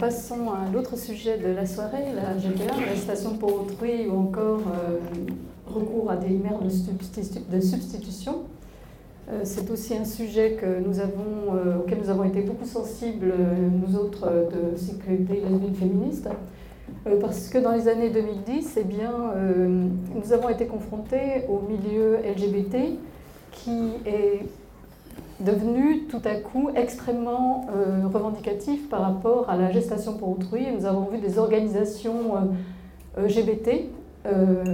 passons à l'autre sujet de la soirée, la GPA, la gestation pour autrui ou encore euh, recours à des mères de, substitution. Euh, c'est aussi un sujet que nous avons, euh, auquel nous avons été beaucoup sensibles, nous autres de sécurité lesbienne féministe, parce que dans les années 2010, eh bien, nous avons été confrontés au milieu LGBT qui est devenu tout à coup extrêmement euh, revendicatif par rapport à la gestation pour autrui. nous avons vu des organisations euh, LGBT, euh,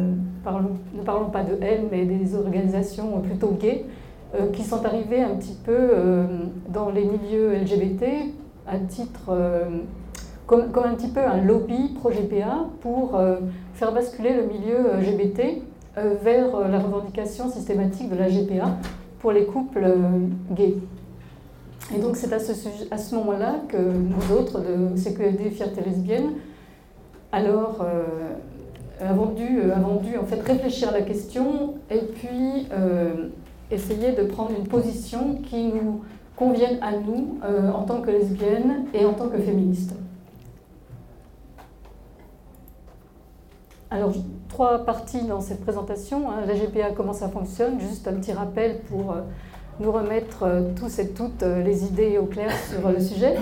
ne parlons pas de elles, mais des organisations plutôt gays, qui sont arrivées un petit peu dans les milieux LGBT à titre comme, comme, un petit peu un lobby pro-GPA pour faire basculer le milieu LGBT vers la revendication systématique de la GPA pour les couples euh, gays. Et donc c'est à ce, à ce moment-là que nous autres de CQFD Fierté Lesbienne, alors euh, avons, dû, euh, avons dû en fait réfléchir à la question et puis essayer de prendre une position qui nous convienne à nous en tant que lesbiennes et en tant que féministes. Alors, trois parties dans cette présentation. Hein. La GPA, comment ça fonctionne? Juste un petit rappel pour euh, nous remettre euh, tous et toutes euh, les idées au clair sur le sujet.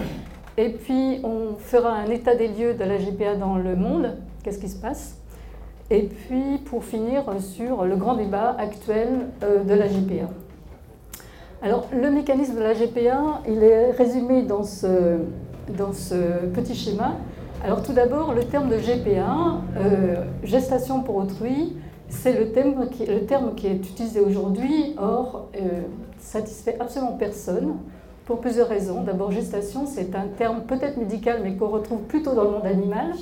Et puis, on fera un état des lieux de la GPA dans le monde. Qu'est-ce qui se passe? Et puis, pour finir, sur le grand débat actuel de la GPA. Alors, le mécanisme de la GPA, il est résumé dans ce, dans ce petit schéma. Alors tout d'abord, le terme de GPA, euh, gestation pour autrui, c'est le, terme qui, est utilisé aujourd'hui, or euh, satisfait absolument personne pour plusieurs raisons. D'abord, gestation, c'est un terme peut-être médical, mais qu'on retrouve plutôt dans le monde animal.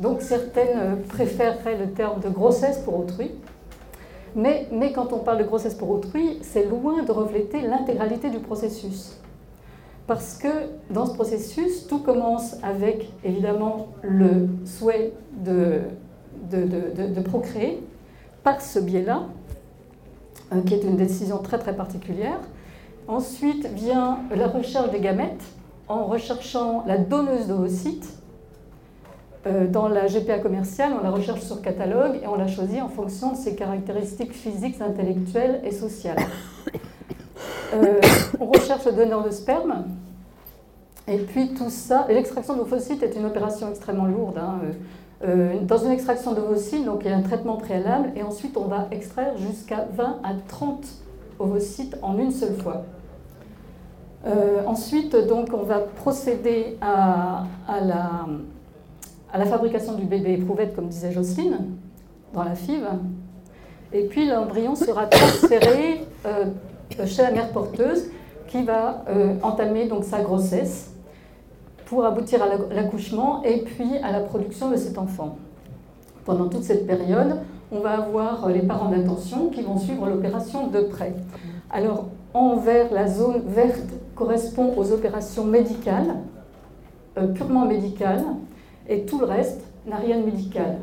Donc certaines préféreraient le terme de grossesse pour autrui. Mais quand on parle de grossesse pour autrui, c'est loin de refléter l'intégralité du processus parce que dans ce processus, tout commence avec évidemment le souhait de, de, procréer par ce biais-là, euh, qui est une décision très très particulière. Ensuite vient la recherche des gamètes en recherchant la donneuse d'ovocytes. Euh, dans la GPA commerciale, on la recherche sur catalogue et on la choisit en fonction de ses caractéristiques physiques, intellectuelles et sociales. Euh, on recherche le donneur de sperme. Et puis tout ça, l'extraction d'ovocytes est une opération extrêmement lourde. Hein. Euh, dans une extraction d'ovocytes, donc il y a un traitement préalable, et ensuite on va extraire jusqu'à 20 à 30 ovocytes en une seule fois. Euh, ensuite, donc, on va procéder à, la, à, la, fabrication du bébé éprouvette, comme disait Jocelyne, dans la FIV. Et puis l'embryon sera transféré chez la mère porteuse qui va euh, entamer donc sa grossesse pour aboutir à l'accouchement et puis à la production de cet enfant. Pendant toute cette période, on va avoir les parents d'intention qui vont suivre l'opération de près. Alors, en vert, la zone verte correspond aux opérations médicales, euh, purement médicales, et tout le reste n'a rien de médical.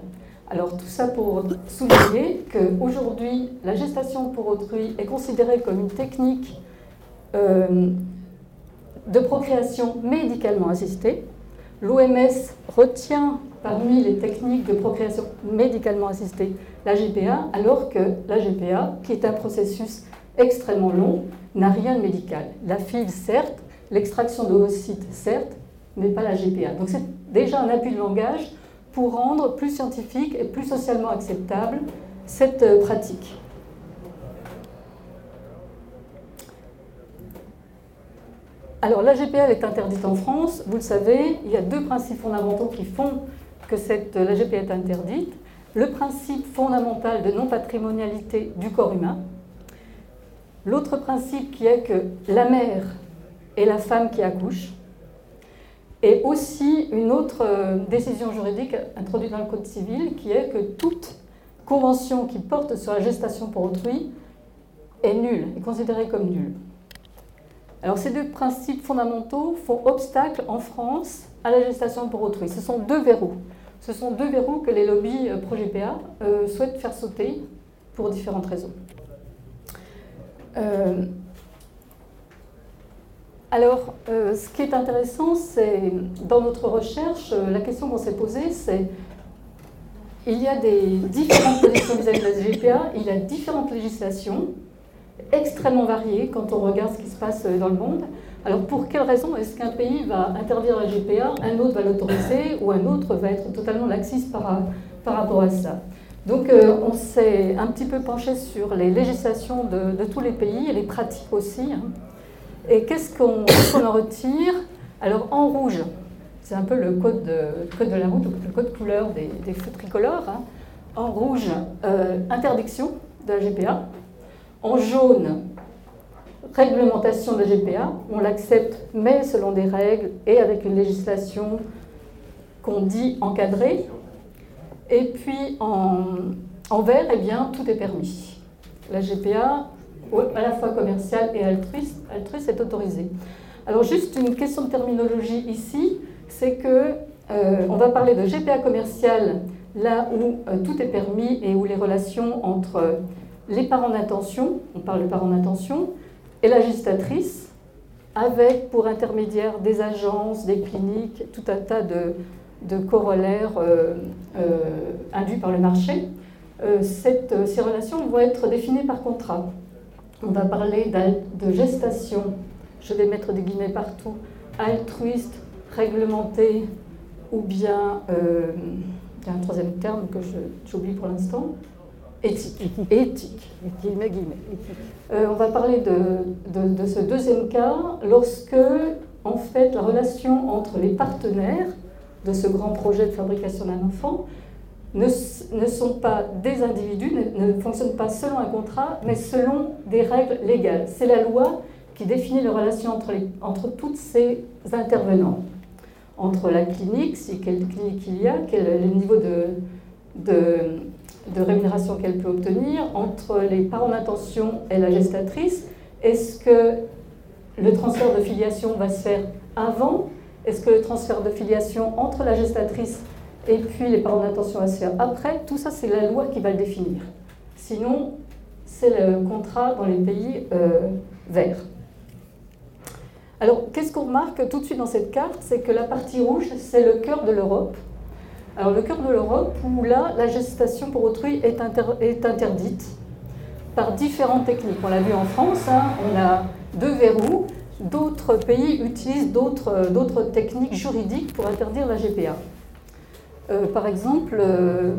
Alors tout ça pour souligner qu'aujourd'hui, la gestation pour autrui est considérée comme une technique euh, de procréation médicalement assistée. L'OMS retient parmi les techniques de procréation médicalement assistée la GPA, alors que la GPA, qui est un processus extrêmement long, n'a rien de médical. La FIV, certes, l'extraction d'ovocytes, certes, mais pas la GPA. Donc c'est déjà un appui de langage pour rendre plus scientifique et plus socialement acceptable cette euh, pratique. Alors la GPL est interdite en France, vous le savez, il y a deux principes fondamentaux qui font que cette, la GPL est interdite. Le principe fondamental de non-patrimonialité du corps humain. L'autre principe qui est que la mère est la femme qui accouche. Et aussi une autre euh, décision juridique introduite dans le Code civil qui est que toute convention qui porte sur la gestation pour autrui est nulle, est considérée comme nulle. Alors ces deux principes fondamentaux font obstacle en France à la gestation pour autrui. Ce sont deux verrous. Ce sont deux verrous que les lobbies euh, pro-GPA euh, souhaitent faire sauter pour différentes raisons. Alors, ce qui est intéressant, c'est dans notre recherche, la question qu'on s'est posée, c'est il y a des différentes positions vis-à-vis de la GPA, il y a différentes législations extrêmement variées quand on regarde ce qui se passe dans le monde. Alors pour quelle raison est-ce qu'un pays va interdire la GPA, un autre va l'autoriser ou un autre va être totalement laxiste par, rapport à ça? Donc euh, on s'est un petit peu penché sur les législations de, tous les pays et les pratiques aussi. Hein. Et qu'est-ce qu'on en retire? Alors en rouge, c'est un peu le code de, la route, le code couleur des, feux tricolores. Hein. En rouge, euh, interdiction de la GPA. En jaune, réglementation de la GPA. On l'accepte, mais selon des règles et avec une législation qu'on dit encadrée. Et puis en, vert, eh bien, tout est permis. La GPA, à la fois commerciale et altruiste, altruiste est autorisée. Alors juste une question de terminologie ici c'est que euh, on va parler de GPA commercial là où euh, tout est permis et où les relations entre les parents d'intention, on parle de parents d'intention, et la gestatrice, avec pour intermédiaire des agences, des cliniques, tout un tas de, corollaires euh, induits par le marché. ces relations vont être définies par contrat. On va parler de gestation, je vais mettre des guillemets partout, altruiste, réglementé ou bien, euh, il y a un troisième terme que j'oublie pour l'instant, éthique. Éthique. Euh, on va parler de, de, ce deuxième cas lorsque, en fait, la relation entre les partenaires de ce grand projet de fabrication d'un enfant ne, sont pas des individus, ne, ne, fonctionnent pas selon un contrat, mais selon des règles légales. C'est la loi qui définit les relations entre toutes ces intervenants entre la clinique, si quelle clinique il y a, quel est le niveau de, de, rémunération qu'elle peut obtenir, entre les parents d'intention et la gestatrice. Est-ce que le transfert de filiation va se faire avant? Est-ce que le transfert de filiation entre la gestatrice et puis les parents d'intention va se faire après Tout ça, c'est la loi qui va le définir. Sinon, c'est le contrat dans les pays euh, verts. Alors, qu'est-ce qu'on remarque tout de suite dans cette carte? C'est que la partie rouge, c'est le cœur de l'Europe. Alors, le cœur de l'Europe, où là, la gestation pour autrui est, interdite par différentes techniques. On l'a vu en France, hein, on a deux verrous. D'autres pays utilisent d'autres techniques juridiques pour interdire la GPA. Euh, par, exemple, euh,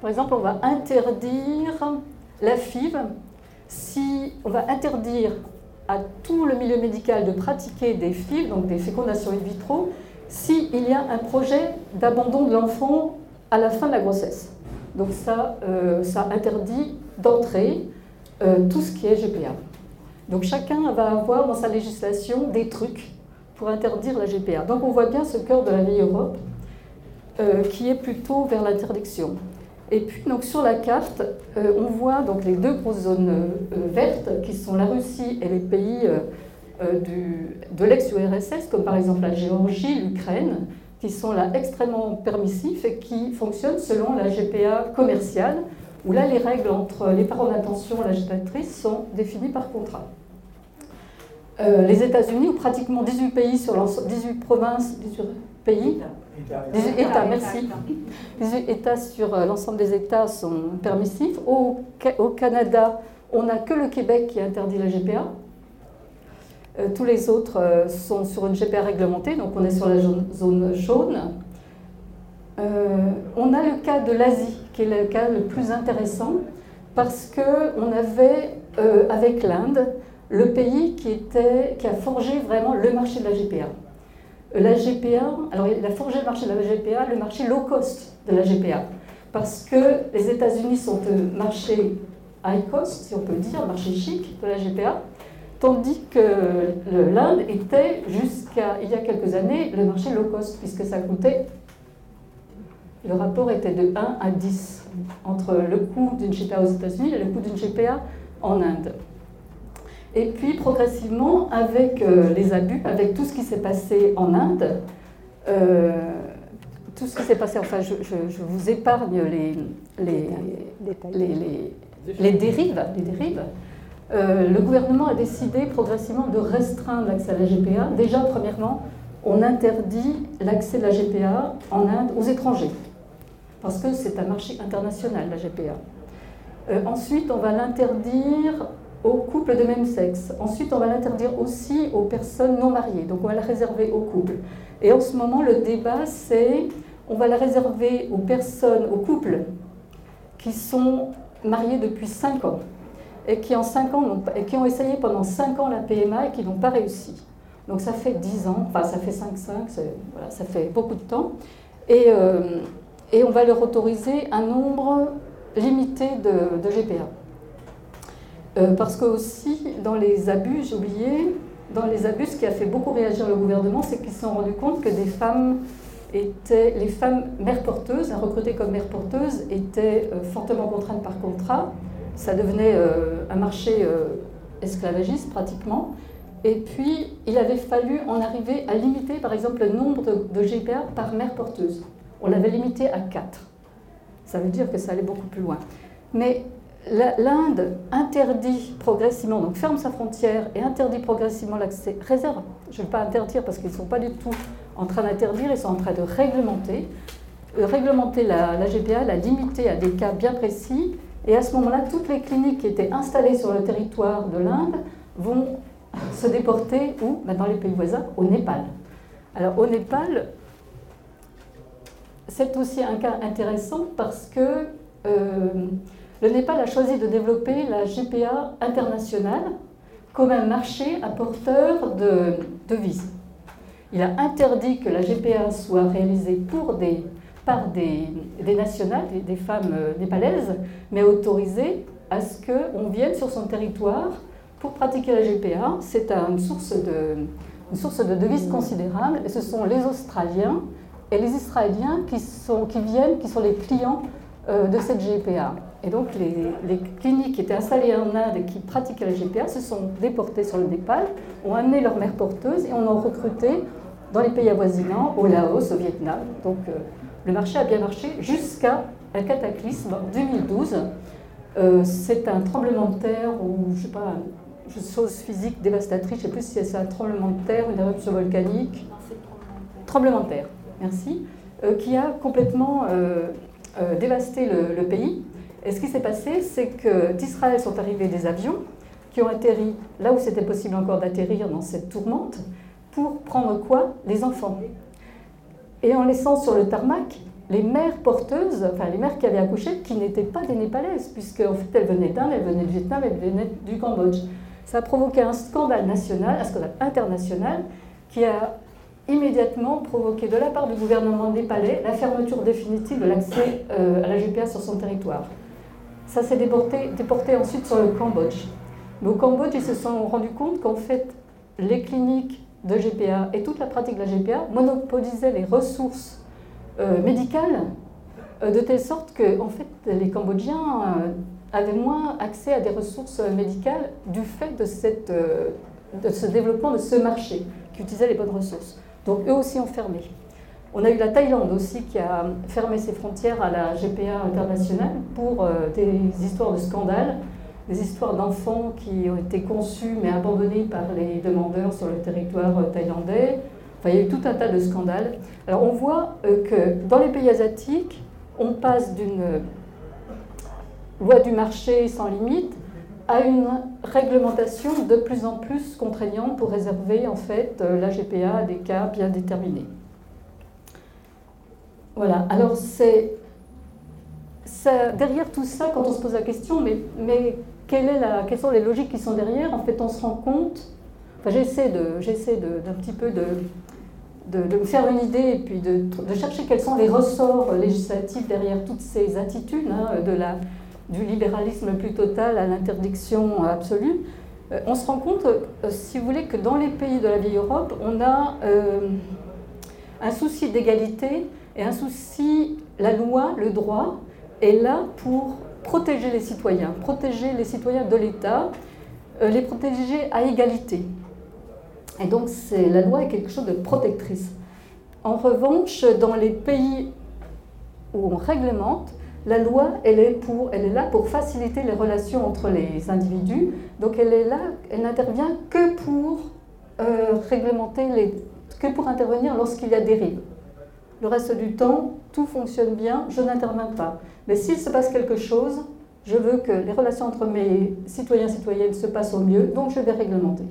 par exemple, on va interdire la FIV si on va interdire à tout le milieu médical de pratiquer des FIV, donc des fécondations in vitro, s'il y a un projet d'abandon de l'enfant à la fin de la grossesse. Donc ça, euh, ça interdit d'entrer tout ce qui est GPA. Donc chacun va avoir dans sa législation des trucs pour interdire la GPA. Donc on voit bien ce cœur de la vieille Europe euh, qui est plutôt vers l'interdiction. Et puis donc sur la carte, euh, on voit donc les deux grosses zones euh, vertes qui sont la Russie et les pays du, de l'ex-URSS, comme par exemple la Géorgie, l'Ukraine, qui sont là extrêmement permissifs et qui fonctionnent selon la GPA commerciale, où là les règles entre les parents d'intention et la gestatrice sont définies par contrat. les États-Unis, où pratiquement 18 pays sur 18 provinces, 18 pays, 18 États, merci. 18 États sur euh, l'ensemble des États sont permissifs. Au, Canada, on n'a que le Québec qui interdit la GPA. Euh, tous les autres euh, sont sur une GPA réglementée, donc on est sur la zone, jaune. on a le cas de l'Asie, qui est le cas le plus intéressant, parce qu'on avait, avec l'Inde, le pays qui a forgé vraiment le marché de la GPA la GPA, alors il a marché de la GPA, le marché low cost de la GPA, parce que les États-Unis sont un marché high cost, si on peut dire, marché chic de la GPA, tandis que l'Inde était jusqu'à il y a quelques années le marché low cost, puisque ça coûtait, le rapport était de 1 à 10 entre le coût d'une GPA aux États-Unis et le coût d'une GPA en Inde. Et puis progressivement, avec euh, les abus, avec tout ce qui s'est passé en Inde, euh, tout ce qui s'est passé, enfin je, vous épargne les, les, les, les dérives, les dérives euh, le gouvernement a décidé progressivement de restreindre l'accès à la GPA. Déjà, premièrement, on interdit l'accès de la GPA en Inde aux étrangers, parce que c'est un marché international, la GPA. Ensuite, on va l'interdire aux couples de même sexe. Ensuite, on va l'interdire aussi aux personnes non mariées. Donc, on va la réserver aux couples. Et en ce moment, le débat, c'est on va la réserver aux personnes, aux couples qui sont mariés depuis 5 ans et qui, en 5 ans, ont, essayé pendant 5 ans la PMA et qui n'ont pas réussi. Donc ça fait 10 ans, enfin ça fait 5-5, voilà, ça fait beaucoup de temps. Et, euh, et, on va leur autoriser un nombre limité de GPA. Euh, parce que aussi, dans les abus, j'ai oublié, dans les abus, ce qui a fait beaucoup réagir le gouvernement, c'est qu'ils se sont rendus compte que des femmes étaient, les femmes mères porteuses, recrutées comme mères porteuses, étaient euh, fortement contraintes par contrat. Ça devenait euh, un marché esclavagiste pratiquement. Et puis, il avait fallu en arriver à limiter, par exemple, le nombre de, de GPA par mère porteuse. On l'avait limité à 4. Ça veut dire que ça allait beaucoup plus loin. Mais l'Inde interdit progressivement, donc ferme sa frontière et interdit progressivement l'accès, réserve, je ne vais pas interdire parce qu'ils ne sont pas du tout en train d'interdire, ils sont en train de réglementer, euh, réglementer la, GPA, la limiter à des cas bien précis, et à ce moment-là, toutes les cliniques qui étaient installées sur le territoire de l'Inde vont se déporter où ben, Dans les pays voisins, au Népal. Alors au Népal, c'est aussi un cas intéressant parce que euh, le Népal a choisi de développer la GPA internationale comme un marché apporteur de devises. Il a interdit que la GPA soit réalisée pour des, par des, des nationales, des, femmes euh, népalaises, mais autorisé à ce qu'on vienne sur son territoire pour pratiquer la GPA. C'est une source de, une source de devises considérable et ce sont les Australiens et les Israéliens qui, sont, qui viennent, qui sont les clients de cette GPA. Et donc les, cliniques qui étaient installées en Inde et qui pratiquaient la GPA se sont déportées sur le Népal, ont amené leurs mères porteuses et on en recruté dans les pays avoisinants, au Laos, au Vietnam. Donc euh, le marché a bien marché jusqu'à un cataclysme en 2012. Euh, c'est un tremblement de terre ou je sais pas, une chose physique dévastatrice, je ne sais plus si c'est un tremblement de terre, une éruption volcanique. Tremblement de terre, merci, euh, qui a complètement dévasté le, le pays. Et ce qui s'est passé, c'est que d'Israël sont arrivés des avions qui ont atterri là où c'était possible encore d'atterrir dans cette tourmente pour prendre quoi? Les enfants. Et en laissant sur le tarmac les mères porteuses, enfin les mères qui avaient accouché, qui n'étaient pas des Népalaises, puisque en fait elles venaient d'Inde, elles venaient du Vietnam, elles venaient du Cambodge. Ça a provoqué un scandale national, un scandale international, qui a immédiatement provoqué de la part du gouvernement népalais la fermeture définitive de l'accès euh, à la GPA sur son territoire. Ça s'est déporté, ensuite sur le Cambodge. Mais au Cambodge, ils se sont rendus compte qu'en fait, les cliniques de GPA et toute la pratique de la GPA monopolisaient les ressources euh, médicales euh, de telle sorte que en fait, les Cambodgiens avaient moins accès à des ressources médicales du fait de ce développement de ce marché qui utilisait les bonnes ressources. Donc eux aussi ont fermé. On a eu la Thaïlande aussi qui a fermé ses frontières à la GPA internationale pour euh, des histoires de scandales, des histoires d'enfants qui ont été conçus mais abandonnés par les demandeurs sur le territoire euh, thaïlandais. Enfin, il y a eu tout un tas de scandales. Alors on voit euh, que dans les pays asiatiques, on passe d'une loi du marché sans limite à une réglementation de plus en plus contraignante pour réserver en fait la GPA à des cas bien déterminés. Voilà, alors c'est. Derrière tout ça, quand on se pose la question, mais, mais quelles sont les logiques qui sont derrière En fait, on se rend compte. Enfin, j'essaie de, j'essaie d'un petit peu de, de, faire une idée et puis de, de, chercher quels sont les ressorts législatifs derrière toutes ces attitudes, hein, de la, du libéralisme plus total à l'interdiction absolue. Euh, on se rend compte, euh, si vous voulez, que dans les pays de la vieille Europe, on a euh, un souci d'égalité et un souci, la loi, le droit, est là pour protéger les citoyens, protéger les citoyens de l'État, les protéger à égalité. Et donc la loi est quelque chose de protectrice. En revanche, dans les pays où on réglemente, La loi, elle est, pour, elle est là pour faciliter les relations entre les individus. Donc elle est là, elle n'intervient que pour euh, réglementer les, que pour intervenir lorsqu'il y a dérive. Le reste du temps, tout fonctionne bien, je n'interviens pas. Mais s'il se passe quelque chose, je veux que les relations entre mes citoyens et citoyennes se passent au mieux, donc je vais réglementer.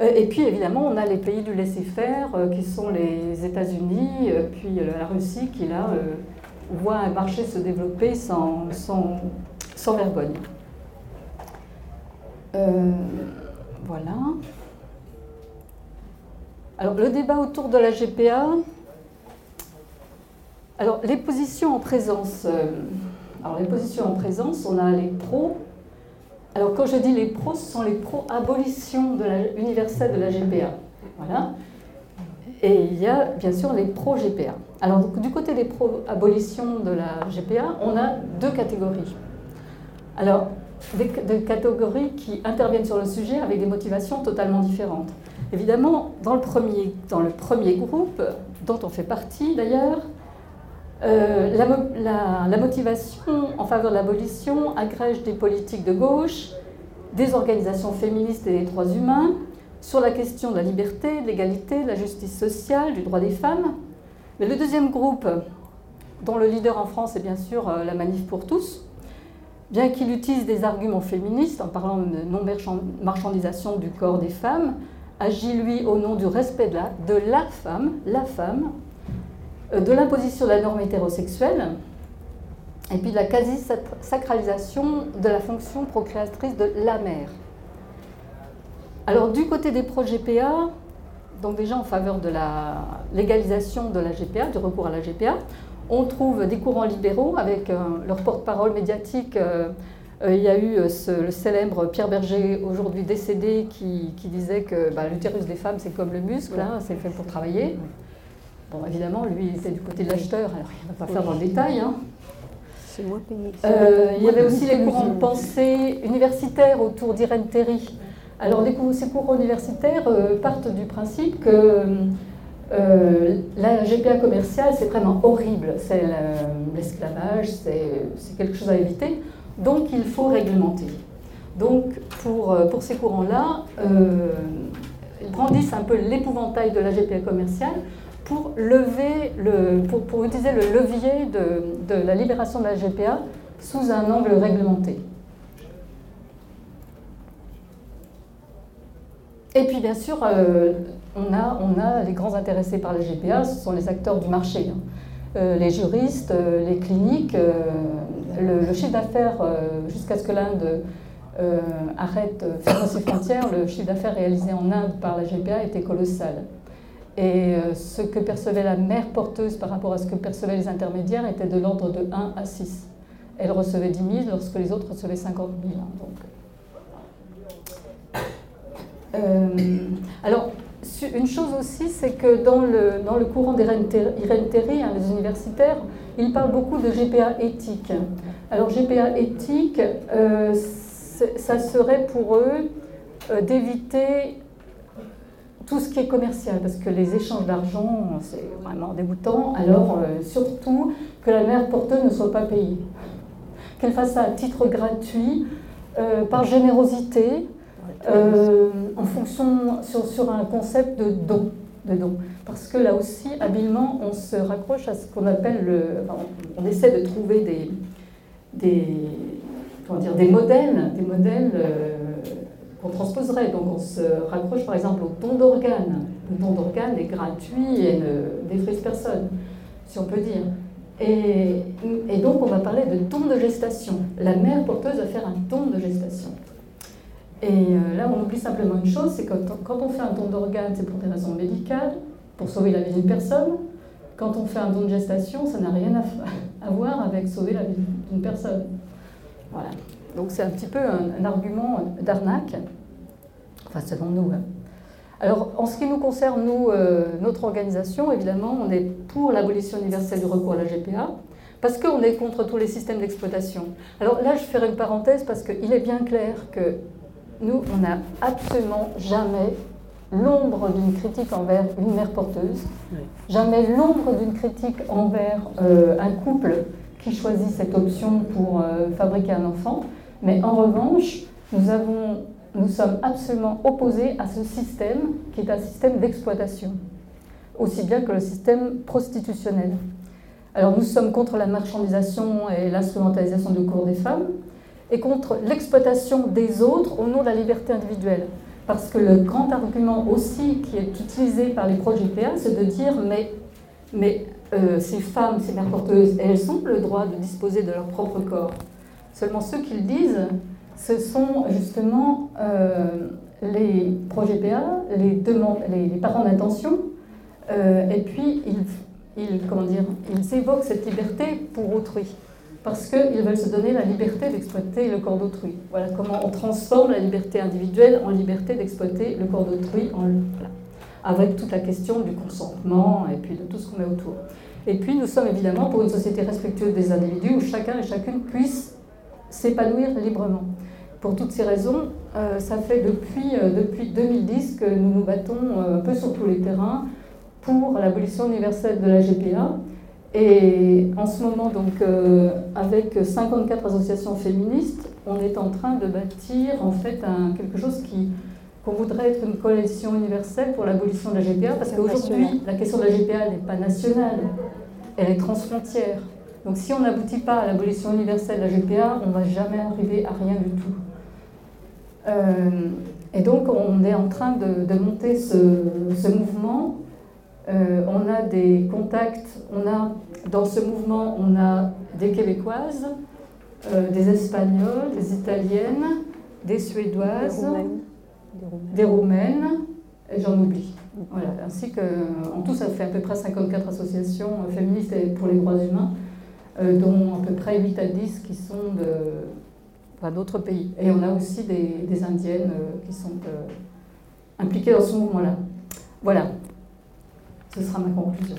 Euh, et puis évidemment, on a les pays du laisser-faire, euh, qui sont les États-Unis, puis la Russie, qui là voit un marché se développer sans, sans, sans vergogne. voilà. Alors le débat autour de la GPA, alors, les positions en présence. Euh, alors, les positions en présence, on a les pros. Alors, quand je dis les pros, ce sont les pro-abolition de la, universelle de la GPA. Voilà. Et il y a bien sûr les pro-GPA. Alors, du côté des pro-abolition de la GPA, on a deux catégories. Alors, des, catégories qui interviennent sur le sujet avec des motivations totalement différentes. Évidemment, dans le premier, dans le premier groupe, dont on fait partie d'ailleurs, euh, la, motivation en faveur de l'abolition agrège des politiques de gauche, des organisations féministes et des droits humains, sur la question de la liberté, de l'égalité, de la justice sociale, du droit des femmes. Mais le deuxième groupe, dont le leader en France est bien sûr euh, la Manif pour tous, bien qu'il utilise des arguments féministes en parlant de non-marchandisation du corps des femmes, agit lui au nom du respect de la, de la femme, la femme, euh, de l'imposition de la norme hétérosexuelle et puis de la quasi-sacralisation de la fonction procréatrice de la mère. Alors du côté des pro-GPA, donc déjà en faveur de la légalisation de la GPA, du recours à la GPA, on trouve des courants libéraux avec euh, leur porte-parole médiatique. Euh, il y a eu le célèbre Pierre Berger, aujourd'hui décédé, qui, disait que bah, l'utérus des femmes, c'est comme le muscle, hein, c'est fait pour travailler. Bon, évidemment, lui, il était du côté de l'acheteur, alors il ne va pas faire dans le détail. Hein. Euh, il y avait aussi les courants de pensée universitaires autour d'Irène Terry. Alors, ces courants universitaires euh, partent du principe que euh, la GPA commerciale, c'est vraiment horrible. C'est l'esclavage, c'est quelque chose à éviter. Donc, il faut réglementer. Donc, pour, pour ces courants-là, ils brandissent un peu l'épouvantail de la GPA commerciale pour, lever le, pour, utiliser le levier de, la libération de la GPA sous un angle réglementé. Et puis bien sûr, euh, on, a, les grands intéressés par la GPA, ce sont les acteurs du marché. Hein. Euh, les juristes, euh, les cliniques, le, chiffre d'affaires, jusqu'à ce que l'Inde arrête, ferme ses frontières, le chiffre d'affaires réalisé en Inde par la GPA était colossal. Et ce que percevait la mère porteuse par rapport à ce que percevaient les intermédiaires était de l'ordre de 1 à 6. Elle recevait 10 000 lorsque les autres recevaient 50 000. Hein, donc. Euh, alors, une chose aussi, c'est que dans le, courant d'Irène Terry, hein, les universitaires, ils parlent beaucoup de GPA éthique. Alors, GPA éthique, euh, ça serait pour eux d'éviter tout ce qui est commercial, parce que les échanges d'argent, c'est vraiment dégoûtant. Alors, euh, surtout que la mère porteuse ne soit pas payée. Qu'elle fasse ça à titre gratuit, euh, par générosité, euh, en fonction, sur, un concept de don, de don. Parce que là aussi, habilement, on se raccroche à ce qu'on appelle le. on, essaie de trouver des, des, comment dire, des modèles, des modèles on transposerait. Donc on se raccroche par exemple au don d'organes. Le don d'organes est gratuit et ne défrise personne, si on peut dire. Et, et, donc on va parler de don de gestation. La mère porteuse va faire un don de gestation. Et euh, là, on oublie simplement une chose, c'est que quand on fait un don d'organes, c'est pour des raisons médicales, pour sauver la vie d'une personne. Quand on fait un don de gestation, ça n'a rien à, à voir avec sauver la vie d'une personne. Voilà. Donc c'est un petit peu un, argument d'arnaque, enfin selon nous. Hein. Alors en ce qui nous concerne, nous, euh, notre organisation, évidemment, on est pour l'abolition universelle du recours à la GPA, parce qu'on est contre tous les systèmes d'exploitation. Alors là, je ferai une parenthèse parce qu'il est bien clair que nous, on n'a absolument jamais l'ombre d'une critique envers une mère porteuse, jamais l'ombre d'une critique envers euh, un couple qui choisit cette option pour fabriquer un enfant. Mais en revanche, nous, avons, nous sommes absolument opposés à ce système qui est un système d'exploitation, aussi bien que le système prostitutionnel. Alors nous sommes contre la marchandisation et l'instrumentalisation du corps des femmes et contre l'exploitation des autres au nom de la liberté individuelle. Parce que le grand argument aussi qui est utilisé par les projets PA, c'est de dire mais, mais euh, ces femmes, ces mères porteuses, elles ont le droit de disposer de leur propre corps. Seulement ceux qui le disent, ce sont justement euh, les projets PA, les, parents d'intention, euh, et puis ils, comment dire, ils évoquent cette liberté pour autrui, parce qu'ils veulent se donner la liberté d'exploiter le corps d'autrui. Voilà comment on transforme la liberté individuelle en liberté d'exploiter le corps d'autrui, avec toute la question du consentement et puis de tout ce qu'on met autour. Et puis nous sommes évidemment pour une société respectueuse des individus où chacun et chacune puisse s'épanouir librement. Pour toutes ces raisons, euh, ça fait depuis, euh, depuis 2010 que nous nous battons euh, un peu sur tous les terrains pour l'abolition universelle de la GPA. Et en ce moment, donc, avec 54 associations féministes, on est en train de bâtir en fait un, quelque chose qui, qu'on voudrait être une coalition universelle pour l'abolition de la GPA, parce qu'aujourd'hui, la question de la GPA n'est pas nationale, elle est transfrontière. Donc si on n'aboutit pas à l'abolition universelle de la GPA, on ne va jamais arriver à rien du tout. Euh, et donc on est en train de, monter ce, mouvement. Euh, on a des contacts, on a, dans ce mouvement, on a des Québécoises, euh, des Espagnoles, des Italiennes, des Suédoises, des Roumaines, des Roumaines et j'en oublie. Voilà, ainsi que, en tout, ça fait à peu près 54 associations féministes et pour les droits humains. Euh, dont à peu près 8 à 10 qui sont d'autres pays. Et on a aussi des, Indiennes qui sont impliquées dans ce mouvement-là. Voilà, ce sera ma conclusion.